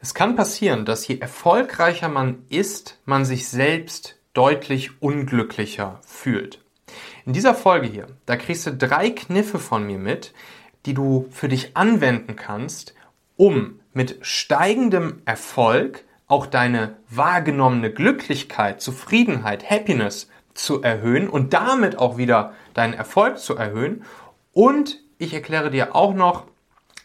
Es kann passieren, dass je erfolgreicher man ist, man sich selbst deutlich unglücklicher fühlt. In dieser Folge hier, da kriegst du drei Kniffe von mir mit, die du für dich anwenden kannst, um mit steigendem Erfolg auch deine wahrgenommene Glücklichkeit, Zufriedenheit, Happiness zu erhöhen und damit auch wieder deinen Erfolg zu erhöhen. Und ich erkläre dir auch noch,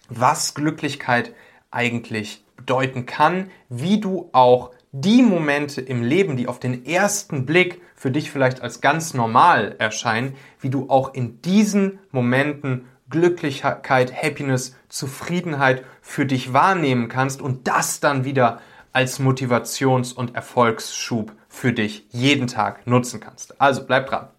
was Glücklichkeit eigentlich bedeuten kann, wie du auch die Momente im Leben, die auf den ersten Blick für dich vielleicht als ganz normal erscheinen, wie du auch in diesen Momenten Glücklichkeit, Happiness, Zufriedenheit für dich wahrnehmen kannst und das dann wieder als Motivations- und Erfolgsschub für dich jeden Tag nutzen kannst. Also bleib dran.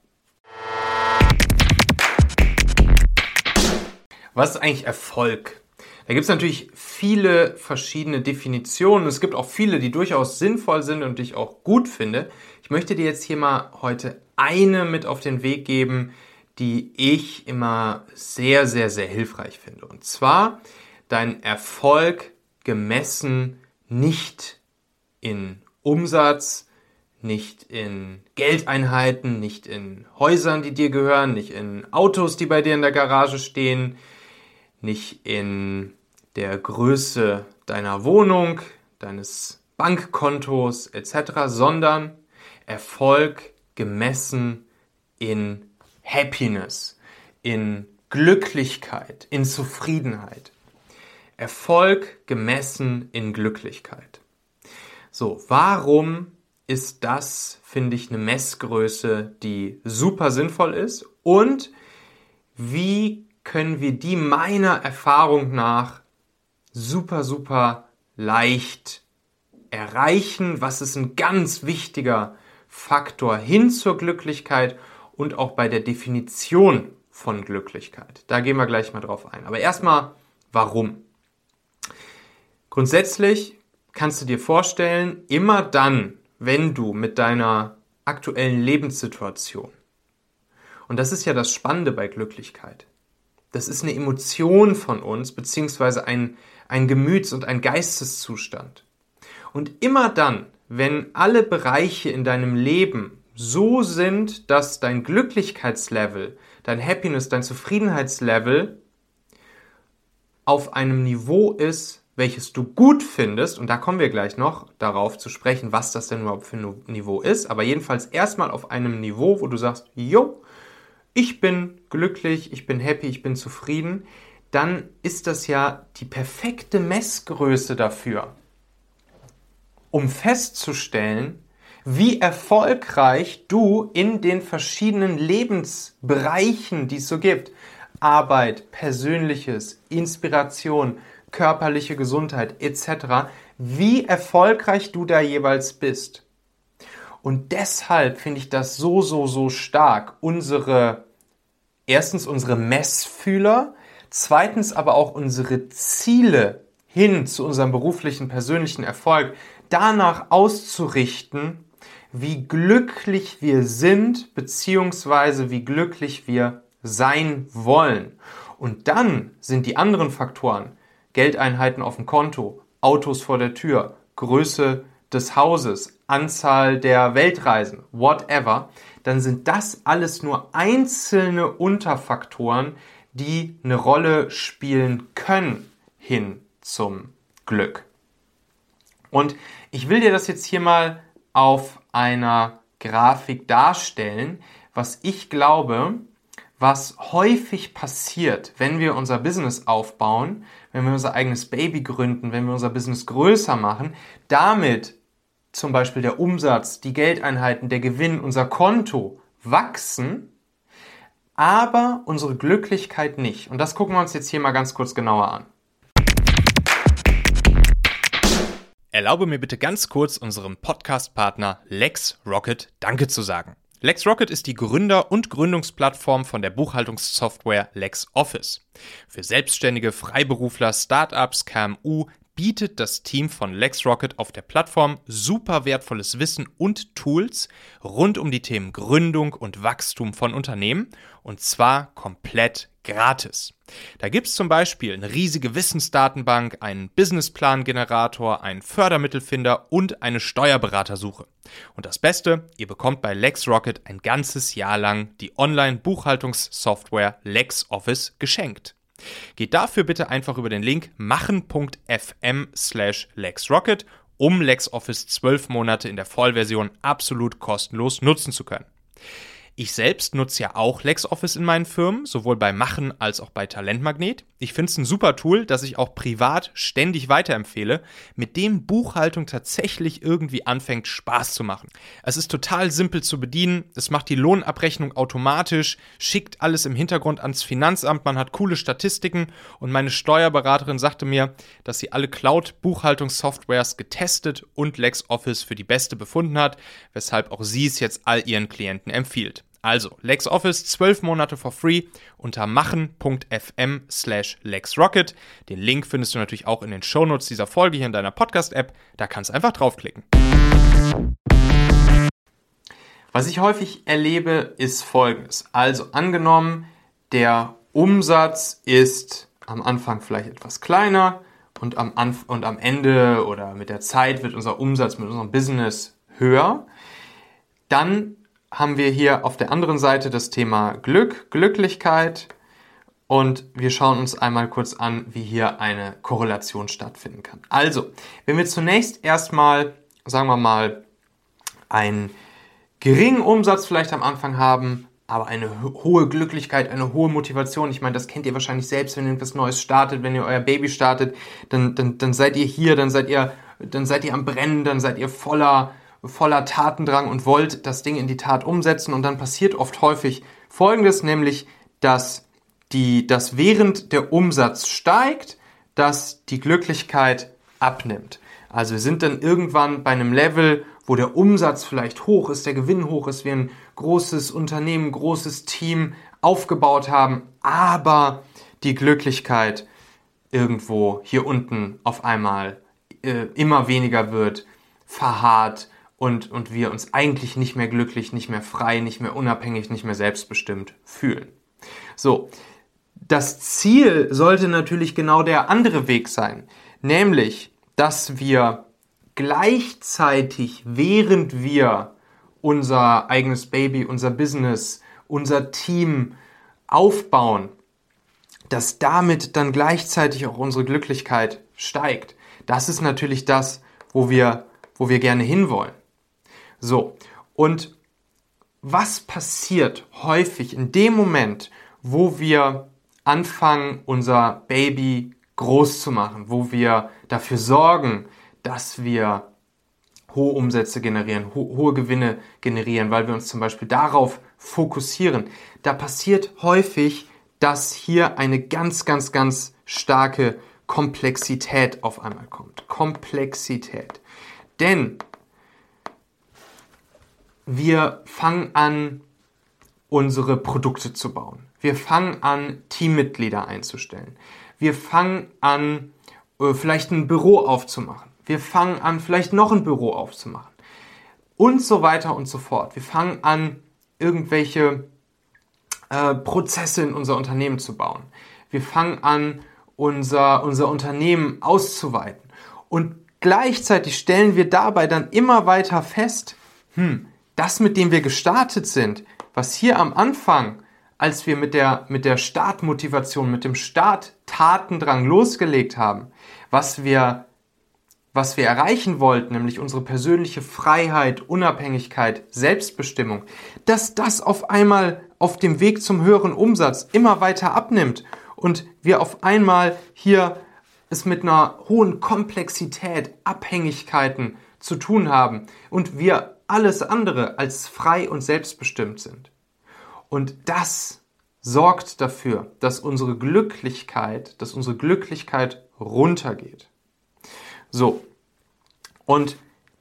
Was ist eigentlich Erfolg? Da gibt es natürlich viele verschiedene Definitionen. Es gibt auch viele, die durchaus sinnvoll sind und die ich auch gut finde. Ich möchte dir jetzt hier mal heute eine mit auf den Weg geben, die ich immer sehr, sehr, sehr hilfreich finde. Und zwar dein Erfolg gemessen nicht in Umsatz, nicht in Geldeinheiten, nicht in Häusern, die dir gehören, nicht in Autos, die bei dir in der Garage stehen, nicht in der Größe deiner Wohnung, deines Bankkontos etc., sondern Erfolg gemessen in Happiness, in Glücklichkeit, in Zufriedenheit. Erfolg gemessen in Glücklichkeit. So, warum ist das, finde ich, eine Messgröße, die super sinnvoll ist? Und wie können wir die meiner Erfahrung nach super, super leicht erreichen? Was ist ein ganz wichtiger Faktor hin zur Glücklichkeit und auch bei der Definition von Glücklichkeit? Da gehen wir gleich mal drauf ein. Aber erstmal, warum? Grundsätzlich kannst du dir vorstellen, immer dann, wenn du mit deiner aktuellen Lebenssituation, und das ist ja das Spannende bei Glücklichkeit, das ist eine Emotion von uns, beziehungsweise ein, ein Gemüts- und ein Geisteszustand. Und immer dann, wenn alle Bereiche in deinem Leben so sind, dass dein Glücklichkeitslevel, dein Happiness, dein Zufriedenheitslevel auf einem Niveau ist, welches du gut findest, und da kommen wir gleich noch darauf zu sprechen, was das denn überhaupt für ein Niveau ist, aber jedenfalls erstmal auf einem Niveau, wo du sagst, jo, ich bin glücklich, ich bin happy, ich bin zufrieden, dann ist das ja die perfekte Messgröße dafür, um festzustellen, wie erfolgreich du in den verschiedenen Lebensbereichen, die es so gibt, Arbeit, Persönliches, Inspiration, körperliche Gesundheit etc., wie erfolgreich du da jeweils bist. Und deshalb finde ich das so, so, so stark, unsere, erstens unsere Messfühler, zweitens aber auch unsere Ziele hin zu unserem beruflichen, persönlichen Erfolg danach auszurichten, wie glücklich wir sind, beziehungsweise wie glücklich wir sein wollen. Und dann sind die anderen Faktoren, Geldeinheiten auf dem Konto, Autos vor der Tür, Größe des Hauses, Anzahl der Weltreisen, whatever, dann sind das alles nur einzelne Unterfaktoren, die eine Rolle spielen können hin zum Glück. Und ich will dir das jetzt hier mal auf einer Grafik darstellen, was ich glaube, was häufig passiert, wenn wir unser Business aufbauen, wenn wir unser eigenes Baby gründen, wenn wir unser Business größer machen, damit zum Beispiel der Umsatz, die Geldeinheiten, der Gewinn, unser Konto wachsen, aber unsere Glücklichkeit nicht. Und das gucken wir uns jetzt hier mal ganz kurz genauer an. Erlaube mir bitte ganz kurz unserem Podcast-Partner LexRocket Danke zu sagen. LexRocket ist die Gründer- und Gründungsplattform von der Buchhaltungssoftware LexOffice. Für Selbstständige, Freiberufler, Startups, KMU, bietet das Team von LexRocket auf der Plattform super wertvolles Wissen und Tools rund um die Themen Gründung und Wachstum von Unternehmen und zwar komplett gratis. Da gibt's zum Beispiel eine riesige Wissensdatenbank, einen Businessplan-Generator, einen Fördermittelfinder und eine Steuerberatersuche. Und das Beste, ihr bekommt bei LexRocket ein ganzes Jahr lang die Online-Buchhaltungssoftware LexOffice geschenkt. Geht dafür bitte einfach über den Link machen.fm slash LexRocket, um LexOffice 12 Monate in der Vollversion absolut kostenlos nutzen zu können. Ich selbst nutze ja auch LexOffice in meinen Firmen, sowohl bei Machen als auch bei Talentmagnet. Ich finde es ein super Tool, das ich auch privat ständig weiterempfehle, mit dem Buchhaltung tatsächlich irgendwie anfängt Spaß zu machen. Es ist total simpel zu bedienen, es macht die Lohnabrechnung automatisch, schickt alles im Hintergrund ans Finanzamt, man hat coole Statistiken und meine Steuerberaterin sagte mir, dass sie alle Cloud-Buchhaltungssoftwares getestet und LexOffice für die beste befunden hat, weshalb auch sie es jetzt all ihren Klienten empfiehlt. Also, LexOffice 12 Monate for free unter machen.fm slash LexRocket. Den Link findest du natürlich auch in den Shownotes dieser Folge hier in deiner Podcast-App. Da kannst du einfach draufklicken. Was ich häufig erlebe, ist folgendes. Also angenommen, der Umsatz ist am Anfang vielleicht etwas kleiner und am, Anf und am Ende oder mit der Zeit wird unser Umsatz mit unserem Business höher. Dann haben wir hier auf der anderen Seite das Thema Glück, Glücklichkeit und wir schauen uns einmal kurz an, wie hier eine Korrelation stattfinden kann. Also, wenn wir zunächst erstmal, sagen wir mal, einen geringen Umsatz vielleicht am Anfang haben, aber eine hohe Glücklichkeit, eine hohe Motivation. Ich meine, das kennt ihr wahrscheinlich selbst, wenn ihr etwas Neues startet, wenn ihr euer Baby startet, dann, dann, dann seid ihr hier, dann seid ihr, dann seid ihr am Brennen, dann seid ihr voller voller Tatendrang und wollt das Ding in die Tat umsetzen und dann passiert oft häufig Folgendes, nämlich dass die, dass während der Umsatz steigt, dass die Glücklichkeit abnimmt. Also wir sind dann irgendwann bei einem Level, wo der Umsatz vielleicht hoch ist, der Gewinn hoch ist, wir ein großes Unternehmen, großes Team aufgebaut haben, aber die Glücklichkeit irgendwo hier unten auf einmal äh, immer weniger wird, verharrt, und, und wir uns eigentlich nicht mehr glücklich, nicht mehr frei, nicht mehr unabhängig, nicht mehr selbstbestimmt fühlen. So, das Ziel sollte natürlich genau der andere Weg sein, nämlich, dass wir gleichzeitig, während wir unser eigenes Baby, unser Business, unser Team aufbauen, dass damit dann gleichzeitig auch unsere Glücklichkeit steigt. Das ist natürlich das, wo wir, wo wir gerne hinwollen. So, und was passiert häufig in dem Moment, wo wir anfangen, unser Baby groß zu machen, wo wir dafür sorgen, dass wir hohe Umsätze generieren, ho hohe Gewinne generieren, weil wir uns zum Beispiel darauf fokussieren. Da passiert häufig, dass hier eine ganz, ganz, ganz starke Komplexität auf einmal kommt. Komplexität. Denn wir fangen an, unsere Produkte zu bauen. Wir fangen an, Teammitglieder einzustellen. Wir fangen an, äh, vielleicht ein Büro aufzumachen. Wir fangen an, vielleicht noch ein Büro aufzumachen. Und so weiter und so fort. Wir fangen an, irgendwelche äh, Prozesse in unser Unternehmen zu bauen. Wir fangen an, unser, unser Unternehmen auszuweiten. Und gleichzeitig stellen wir dabei dann immer weiter fest, hm, das, mit dem wir gestartet sind, was hier am Anfang, als wir mit der, mit der Startmotivation, mit dem Start-Tatendrang losgelegt haben, was wir, was wir erreichen wollten, nämlich unsere persönliche Freiheit, Unabhängigkeit, Selbstbestimmung, dass das auf einmal auf dem Weg zum höheren Umsatz immer weiter abnimmt und wir auf einmal hier es mit einer hohen Komplexität, Abhängigkeiten zu tun haben und wir alles andere als frei und selbstbestimmt sind. Und das sorgt dafür, dass unsere Glücklichkeit, dass unsere Glücklichkeit runtergeht. So. Und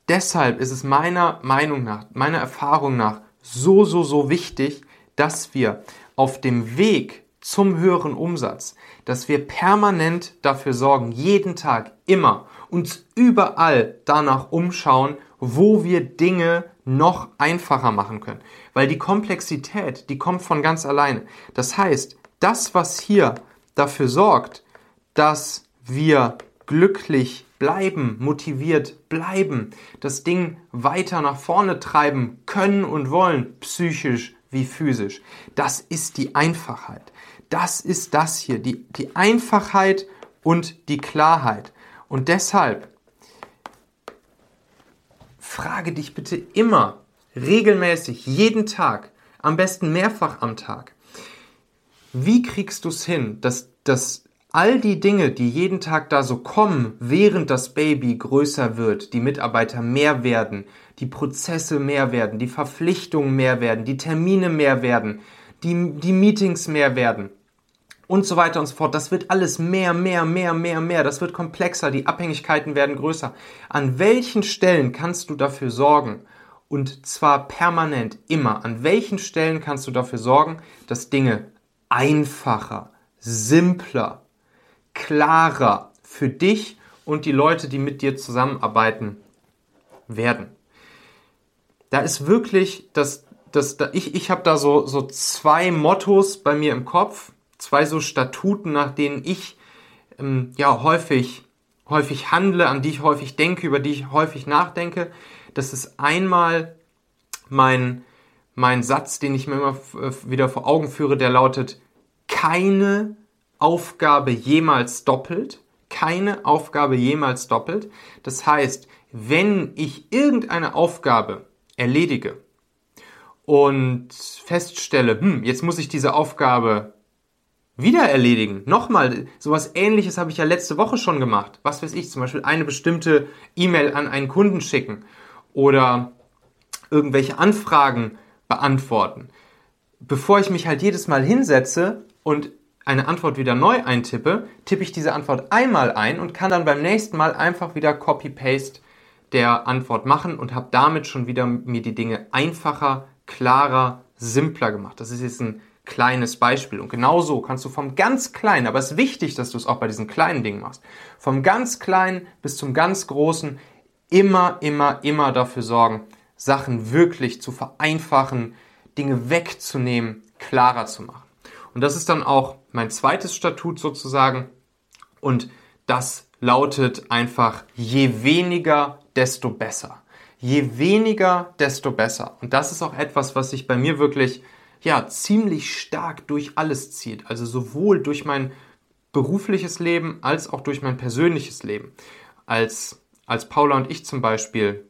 deshalb ist es meiner Meinung nach, meiner Erfahrung nach so, so, so wichtig, dass wir auf dem Weg zum höheren Umsatz, dass wir permanent dafür sorgen, jeden Tag, immer, uns überall danach umschauen wo wir Dinge noch einfacher machen können. Weil die Komplexität, die kommt von ganz alleine. Das heißt, das, was hier dafür sorgt, dass wir glücklich bleiben, motiviert bleiben, das Ding weiter nach vorne treiben können und wollen, psychisch wie physisch. Das ist die Einfachheit. Das ist das hier, die, die Einfachheit und die Klarheit. Und deshalb frage dich bitte immer, regelmäßig, jeden Tag, am besten mehrfach am Tag, wie kriegst du es hin, dass, dass all die Dinge, die jeden Tag da so kommen, während das Baby größer wird, die Mitarbeiter mehr werden, die Prozesse mehr werden, die Verpflichtungen mehr werden, die Termine mehr werden, die, die Meetings mehr werden und so weiter und so fort. Das wird alles mehr, mehr, mehr, mehr, mehr. Das wird komplexer, die Abhängigkeiten werden größer. An welchen Stellen kannst du dafür sorgen? Und zwar permanent immer. An welchen Stellen kannst du dafür sorgen, dass Dinge einfacher, simpler, klarer für dich und die Leute, die mit dir zusammenarbeiten, werden. Da ist wirklich das, das, da, ich, ich habe da so, so zwei Mottos bei mir im Kopf, zwei so Statuten, nach denen ich ähm, ja häufig, häufig handle, an die ich häufig denke, über die ich häufig nachdenke. Das ist einmal mein, mein Satz, den ich mir immer wieder vor Augen führe, der lautet, keine Aufgabe jemals doppelt. Keine Aufgabe jemals doppelt. Das heißt, wenn ich irgendeine Aufgabe erledige und feststelle, hm, jetzt muss ich diese Aufgabe wieder erledigen. Nochmal, sowas ähnliches habe ich ja letzte Woche schon gemacht. Was weiß ich, zum Beispiel eine bestimmte E-Mail an einen Kunden schicken oder irgendwelche Anfragen beantworten. Bevor ich mich halt jedes Mal hinsetze und eine Antwort wieder neu eintippe, tippe ich diese Antwort einmal ein und kann dann beim nächsten Mal einfach wieder Copy-Paste der Antwort machen und habe damit schon wieder mir die Dinge einfacher, klarer, simpler gemacht. Das ist jetzt ein kleines Beispiel. Und genauso kannst du vom ganz Kleinen, aber es ist wichtig, dass du es auch bei diesen kleinen Dingen machst, vom ganz Kleinen bis zum ganz Großen immer, immer, immer dafür sorgen, Sachen wirklich zu vereinfachen, Dinge wegzunehmen, klarer zu machen. Und das ist dann auch mein zweites Statut sozusagen. Und das lautet einfach, je weniger, desto besser. Je weniger, desto besser. Und das ist auch etwas, was sich bei mir wirklich, ja, ziemlich stark durch alles zieht. Also sowohl durch mein berufliches Leben als auch durch mein persönliches Leben. Als, als Paula und ich zum Beispiel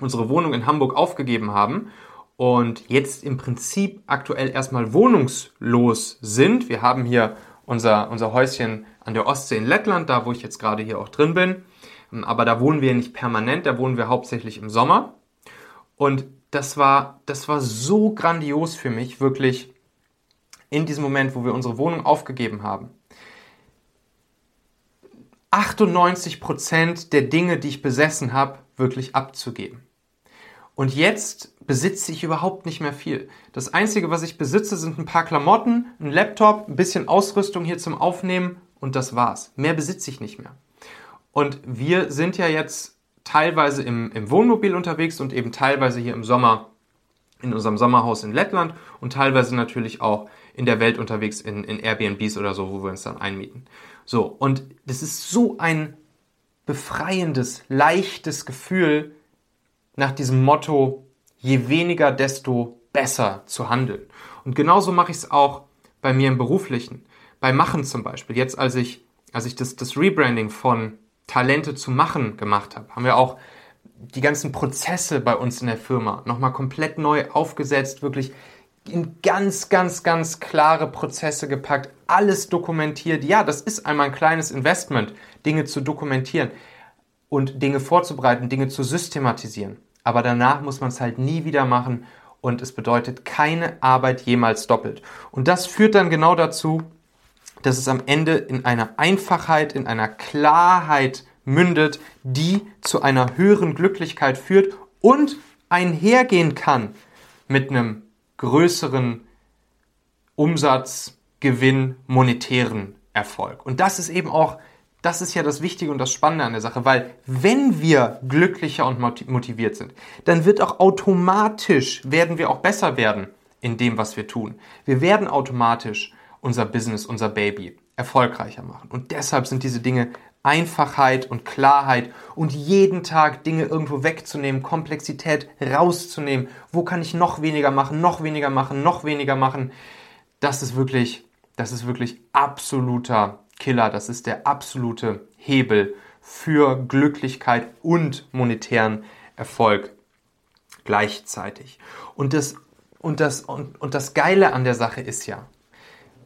unsere Wohnung in Hamburg aufgegeben haben und jetzt im Prinzip aktuell erstmal wohnungslos sind. Wir haben hier unser, unser Häuschen an der Ostsee in Lettland, da wo ich jetzt gerade hier auch drin bin. Aber da wohnen wir nicht permanent, da wohnen wir hauptsächlich im Sommer. Und das war, das war so grandios für mich, wirklich in diesem Moment, wo wir unsere Wohnung aufgegeben haben. 98 Prozent der Dinge, die ich besessen habe, wirklich abzugeben. Und jetzt besitze ich überhaupt nicht mehr viel. Das Einzige, was ich besitze, sind ein paar Klamotten, ein Laptop, ein bisschen Ausrüstung hier zum Aufnehmen und das war's. Mehr besitze ich nicht mehr. Und wir sind ja jetzt teilweise im, im Wohnmobil unterwegs und eben teilweise hier im Sommer in unserem Sommerhaus in Lettland und teilweise natürlich auch in der Welt unterwegs in, in Airbnbs oder so, wo wir uns dann einmieten. So, und das ist so ein befreiendes, leichtes Gefühl, nach diesem Motto, je weniger, desto besser zu handeln. Und genauso mache ich es auch bei mir im Beruflichen. Bei Machen zum Beispiel. Jetzt, als ich, als ich das, das Rebranding von Talente zu Machen gemacht habe, haben wir auch die ganzen Prozesse bei uns in der Firma nochmal komplett neu aufgesetzt, wirklich in ganz, ganz, ganz klare Prozesse gepackt, alles dokumentiert. Ja, das ist einmal ein kleines Investment, Dinge zu dokumentieren und Dinge vorzubereiten, Dinge zu systematisieren. Aber danach muss man es halt nie wieder machen und es bedeutet keine Arbeit jemals doppelt. Und das führt dann genau dazu, dass es am Ende in einer Einfachheit, in einer Klarheit mündet, die zu einer höheren Glücklichkeit führt und einhergehen kann mit einem größeren Umsatz, Gewinn, monetären Erfolg. Und das ist eben auch das ist ja das Wichtige und das Spannende an der Sache, weil wenn wir glücklicher und motiviert sind, dann wird auch automatisch, werden wir auch besser werden in dem, was wir tun. Wir werden automatisch unser Business, unser Baby erfolgreicher machen. Und deshalb sind diese Dinge Einfachheit und Klarheit und jeden Tag Dinge irgendwo wegzunehmen, Komplexität rauszunehmen. Wo kann ich noch weniger machen, noch weniger machen, noch weniger machen? Das ist wirklich, das ist wirklich absoluter Killer. Das ist der absolute Hebel für Glücklichkeit und monetären Erfolg gleichzeitig. Und das, und das, und, und das Geile an der Sache ist ja,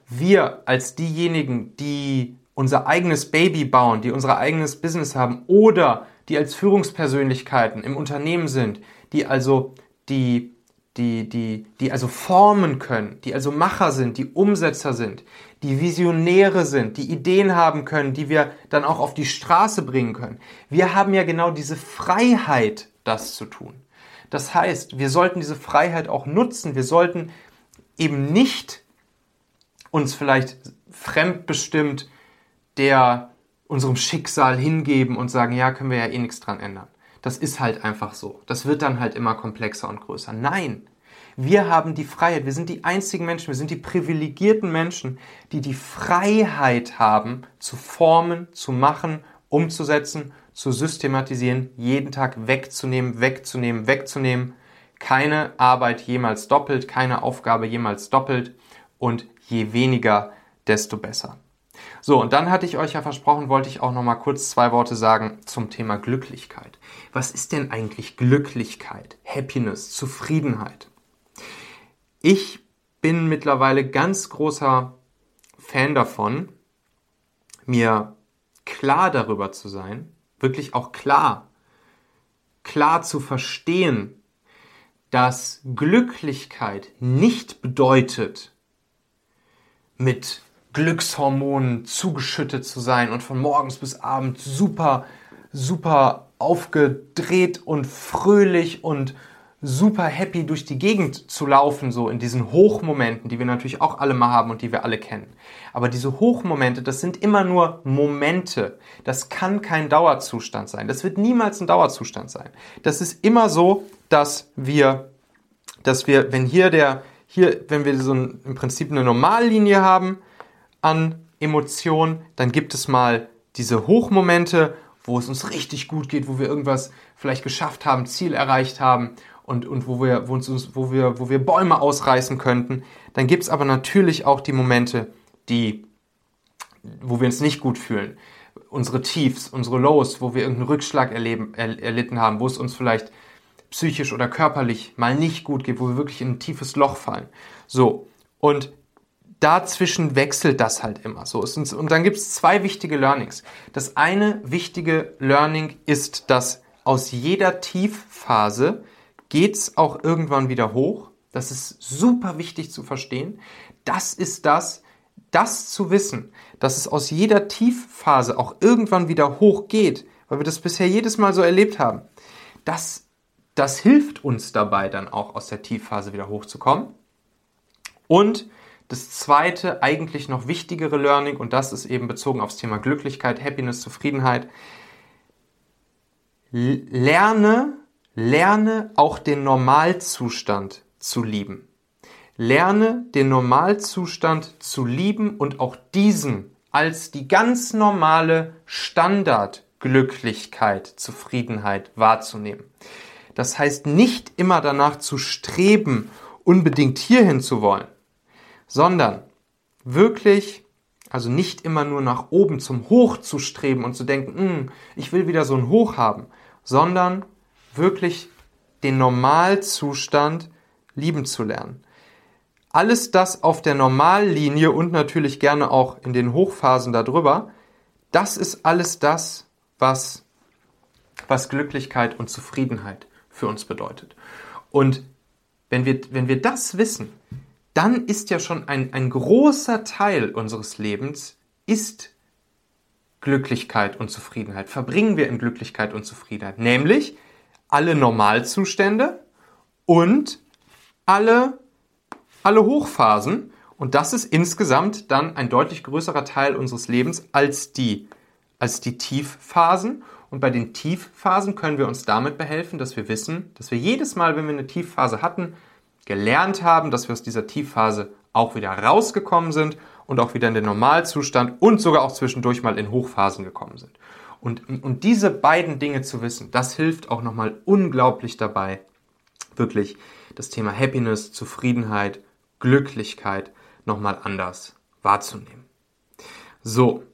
wir als diejenigen, die unser eigenes Baby bauen, die unser eigenes Business haben oder die als Führungspersönlichkeiten im Unternehmen sind, die also die die, die, die also formen können, die also Macher sind, die Umsetzer sind, die Visionäre sind, die Ideen haben können, die wir dann auch auf die Straße bringen können. Wir haben ja genau diese Freiheit, das zu tun. Das heißt, wir sollten diese Freiheit auch nutzen. Wir sollten eben nicht uns vielleicht fremdbestimmt der unserem Schicksal hingeben und sagen, ja, können wir ja eh nichts dran ändern. Das ist halt einfach so. Das wird dann halt immer komplexer und größer. Nein, wir haben die Freiheit. Wir sind die einzigen Menschen, wir sind die privilegierten Menschen, die die Freiheit haben, zu formen, zu machen, umzusetzen, zu systematisieren, jeden Tag wegzunehmen, wegzunehmen, wegzunehmen. Keine Arbeit jemals doppelt, keine Aufgabe jemals doppelt und je weniger, desto besser. So, und dann hatte ich euch ja versprochen, wollte ich auch noch mal kurz zwei Worte sagen zum Thema Glücklichkeit. Was ist denn eigentlich Glücklichkeit, Happiness, Zufriedenheit? Ich bin mittlerweile ganz großer Fan davon, mir klar darüber zu sein, wirklich auch klar, klar zu verstehen, dass Glücklichkeit nicht bedeutet, mit Glückshormonen zugeschüttet zu sein und von morgens bis abends super, super aufgedreht und fröhlich und super happy durch die Gegend zu laufen, so in diesen Hochmomenten, die wir natürlich auch alle mal haben und die wir alle kennen. Aber diese Hochmomente, das sind immer nur Momente. Das kann kein Dauerzustand sein. Das wird niemals ein Dauerzustand sein. Das ist immer so, dass wir, dass wir, wenn hier der, hier, wenn wir so ein, im Prinzip eine Normallinie haben, an Emotionen, dann gibt es mal diese Hochmomente, wo es uns richtig gut geht, wo wir irgendwas vielleicht geschafft haben, Ziel erreicht haben und, und wo, wir, wo, uns, wo, wir, wo wir Bäume ausreißen könnten. Dann gibt es aber natürlich auch die Momente, die, wo wir uns nicht gut fühlen. Unsere Tiefs, unsere Lows, wo wir irgendeinen Rückschlag erleben, er, erlitten haben, wo es uns vielleicht psychisch oder körperlich mal nicht gut geht, wo wir wirklich in ein tiefes Loch fallen. So, und dazwischen wechselt das halt immer so. Und dann gibt es zwei wichtige Learnings. Das eine wichtige Learning ist, dass aus jeder Tiefphase geht es auch irgendwann wieder hoch. Das ist super wichtig zu verstehen. Das ist das, das zu wissen, dass es aus jeder Tiefphase auch irgendwann wieder hoch geht, weil wir das bisher jedes Mal so erlebt haben. Das, das hilft uns dabei, dann auch aus der Tiefphase wieder hochzukommen. Und das zweite, eigentlich noch wichtigere Learning, und das ist eben bezogen aufs Thema Glücklichkeit, Happiness, Zufriedenheit. Lerne, lerne auch den Normalzustand zu lieben. Lerne den Normalzustand zu lieben und auch diesen als die ganz normale Standardglücklichkeit, Zufriedenheit wahrzunehmen. Das heißt nicht immer danach zu streben, unbedingt hierhin zu wollen, sondern wirklich, also nicht immer nur nach oben zum Hoch zu streben und zu denken, hm, ich will wieder so ein Hoch haben, sondern wirklich den Normalzustand lieben zu lernen. Alles das auf der Normallinie und natürlich gerne auch in den Hochphasen darüber, das ist alles das, was, was Glücklichkeit und Zufriedenheit für uns bedeutet. Und wenn wir, wenn wir das wissen, dann ist ja schon ein, ein großer Teil unseres Lebens ist Glücklichkeit und Zufriedenheit. Verbringen wir in Glücklichkeit und Zufriedenheit. Nämlich alle Normalzustände und alle, alle Hochphasen. Und das ist insgesamt dann ein deutlich größerer Teil unseres Lebens als die, als die Tiefphasen. Und bei den Tiefphasen können wir uns damit behelfen, dass wir wissen, dass wir jedes Mal, wenn wir eine Tiefphase hatten, gelernt haben, dass wir aus dieser Tiefphase auch wieder rausgekommen sind und auch wieder in den Normalzustand und sogar auch zwischendurch mal in Hochphasen gekommen sind. Und, und diese beiden Dinge zu wissen, das hilft auch nochmal unglaublich dabei, wirklich das Thema Happiness, Zufriedenheit, Glücklichkeit nochmal anders wahrzunehmen. So.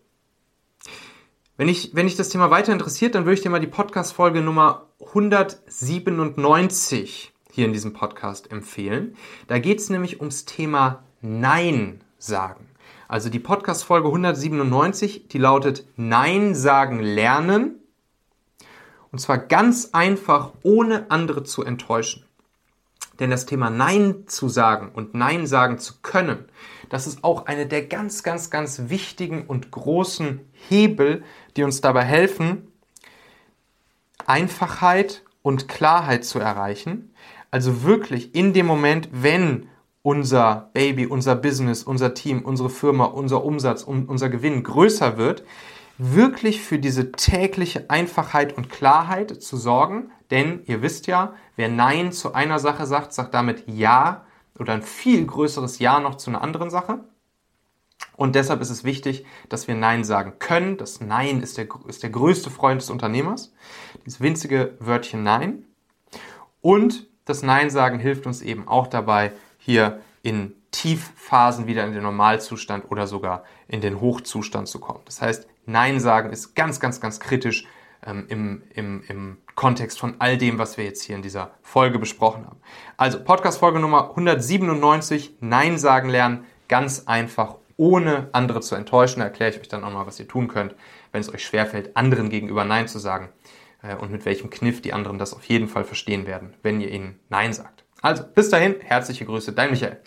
Wenn ich, wenn dich das Thema weiter interessiert, dann würde ich dir mal die Podcast-Folge Nummer 197 hier in diesem Podcast empfehlen. Da geht es nämlich ums Thema Nein sagen. Also die Podcast-Folge 197, die lautet Nein sagen lernen. Und zwar ganz einfach, ohne andere zu enttäuschen. Denn das Thema Nein zu sagen und Nein sagen zu können, das ist auch eine der ganz, ganz, ganz wichtigen und großen Hebel, die uns dabei helfen, Einfachheit und Klarheit zu erreichen. Also wirklich in dem Moment, wenn unser Baby, unser Business, unser Team, unsere Firma, unser Umsatz, unser Gewinn größer wird, wirklich für diese tägliche Einfachheit und Klarheit zu sorgen. Denn ihr wisst ja, wer Nein zu einer Sache sagt, sagt damit Ja oder ein viel größeres Ja noch zu einer anderen Sache. Und deshalb ist es wichtig, dass wir Nein sagen können. Das Nein ist der, ist der größte Freund des Unternehmers. Dieses winzige Wörtchen Nein. Und das Nein sagen hilft uns eben auch dabei, hier in Tiefphasen wieder in den Normalzustand oder sogar in den Hochzustand zu kommen. Das heißt, Nein sagen ist ganz, ganz, ganz kritisch ähm, im, im, im Kontext von all dem, was wir jetzt hier in dieser Folge besprochen haben. Also Podcast-Folge Nummer 197, Nein sagen lernen, ganz einfach, ohne andere zu enttäuschen. Da erkläre ich euch dann auch mal, was ihr tun könnt, wenn es euch schwerfällt, anderen gegenüber Nein zu sagen äh, und mit welchem Kniff die anderen das auf jeden Fall verstehen werden, wenn ihr ihnen Nein sagt. Also, bis dahin, herzliche Grüße, dein Michael.